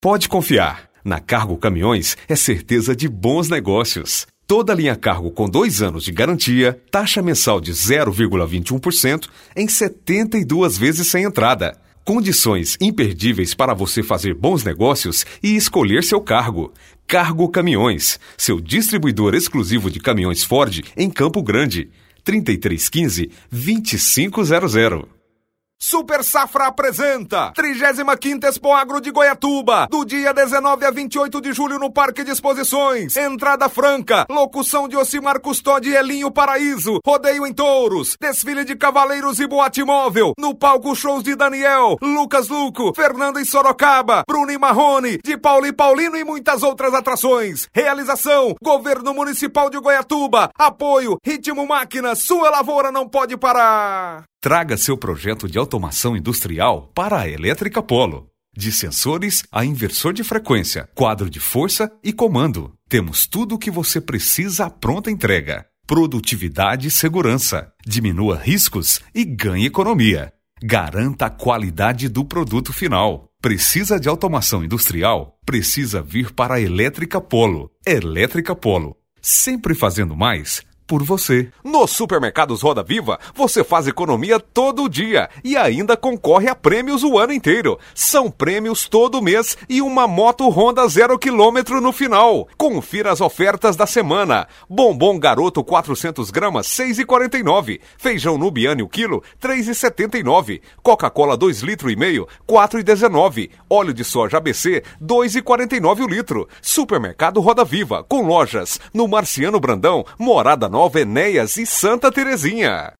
Pode confiar. Na Cargo Caminhões é certeza de bons negócios. Toda linha cargo com dois anos de garantia, taxa mensal de 0,21% em 72 vezes sem entrada. Condições imperdíveis para você fazer bons negócios e escolher seu cargo. Cargo Caminhões, seu distribuidor exclusivo de caminhões Ford em Campo Grande. 3315 2500. Super Safra apresenta 35 Expo Agro de Goiatuba, do dia 19 a 28 de julho no Parque de Exposições. Entrada franca, locução de Ocimar Custódio e Elinho Paraíso, rodeio em touros, desfile de cavaleiros e boate móvel, no palco shows de Daniel, Lucas Luco, Fernando em Sorocaba, Bruno e Marrone, de Paulo e Paulino e muitas outras atrações. Realização, Governo Municipal de Goiatuba, apoio, Ritmo Máquina, sua lavoura não pode parar. Traga seu projeto de automação industrial para a Elétrica Polo. De sensores a inversor de frequência, quadro de força e comando. Temos tudo o que você precisa à pronta entrega. Produtividade e segurança. Diminua riscos e ganhe economia. Garanta a qualidade do produto final. Precisa de automação industrial? Precisa vir para a Elétrica Polo. Elétrica Polo. Sempre fazendo mais por você. Nos supermercados Roda Viva, você faz economia todo dia e ainda concorre a prêmios o ano inteiro. São prêmios todo mês e uma moto Honda zero quilômetro no final. Confira as ofertas da semana. Bombom Garoto 400 gramas 6,49. Feijão Nubiane o quilo 3,79. Coca-Cola 2 litro e meio 4,19. Óleo de soja ABC 2,49 o litro. Supermercado Roda Viva com lojas no Marciano Brandão, Morada Nova Nova Enéas e Santa Terezinha.